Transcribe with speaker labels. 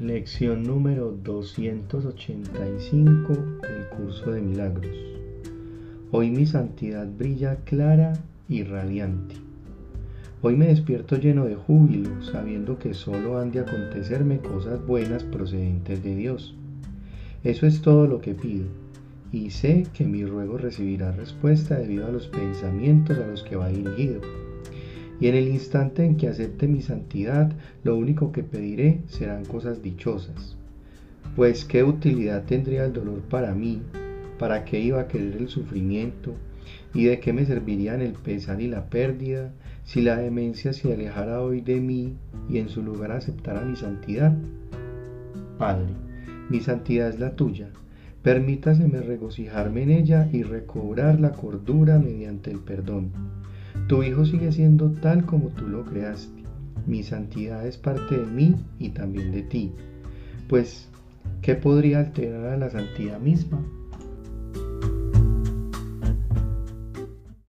Speaker 1: Lección número 285 del curso de milagros. Hoy mi santidad brilla clara y radiante. Hoy me despierto lleno de júbilo, sabiendo que solo han de acontecerme cosas buenas procedentes de Dios. Eso es todo lo que pido, y sé que mi ruego recibirá respuesta debido a los pensamientos a los que va dirigido y en el instante en que acepte mi santidad, lo único que pediré serán cosas dichosas. Pues qué utilidad tendría el dolor para mí, para qué iba a querer el sufrimiento, y de qué me servirían el pesar y la pérdida, si la demencia se alejara hoy de mí y en su lugar aceptara mi santidad. Padre, mi santidad es la tuya. Permítaseme regocijarme en ella y recobrar la cordura mediante el perdón tu Hijo sigue siendo tal como tú lo creaste. Mi santidad es parte de mí y también de ti. Pues, ¿qué podría alterar a la santidad misma?